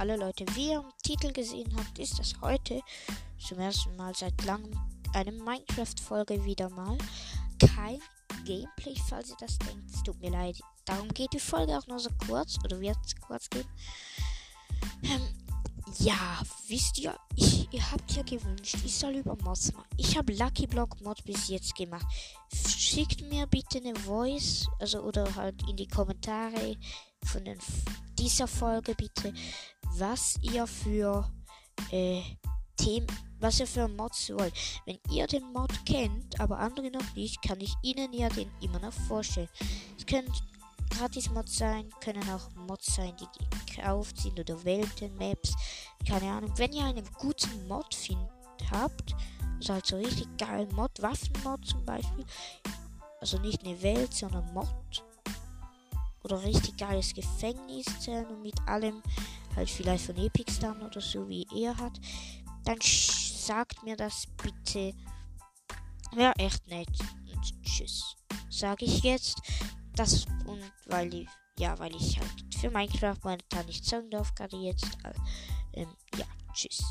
alle Leute, wie ihr im Titel gesehen habt, ist das heute zum ersten Mal seit langem eine Minecraft-Folge wieder mal. Kein Gameplay, falls ihr das denkt. Tut mir leid. Darum geht die Folge auch nur so kurz oder wird es kurz gehen. Ähm, ja, wisst ihr, ich, ihr habt ja gewünscht, ich soll über Mods machen. Ich habe Lucky Block Mod bis jetzt gemacht. Schickt mir bitte eine Voice, also oder halt in die Kommentare von den, dieser Folge bitte, was ihr für äh, Themen, was ihr für Mods wollt. Wenn ihr den Mod kennt, aber andere noch nicht, kann ich Ihnen ja den immer noch vorstellen. Es können Gratis-Mods sein, können auch Mods sein, die gekauft sind oder Welten, Maps, keine Ahnung. Wenn ihr einen guten Mod findet, habt, also halt so richtig geil Mod, Waffenmod zum Beispiel, also nicht eine Welt, sondern Mod oder richtig geiles Gefängnis und mit allem, halt vielleicht von Epic dann oder so wie er hat, dann sagt mir das bitte. Wäre echt nett. Und tschüss. Sage ich jetzt. Das und weil ich, ja, weil ich halt für Minecraft momentan nicht sagen darf, gerade jetzt. Äh, ähm, ja, tschüss.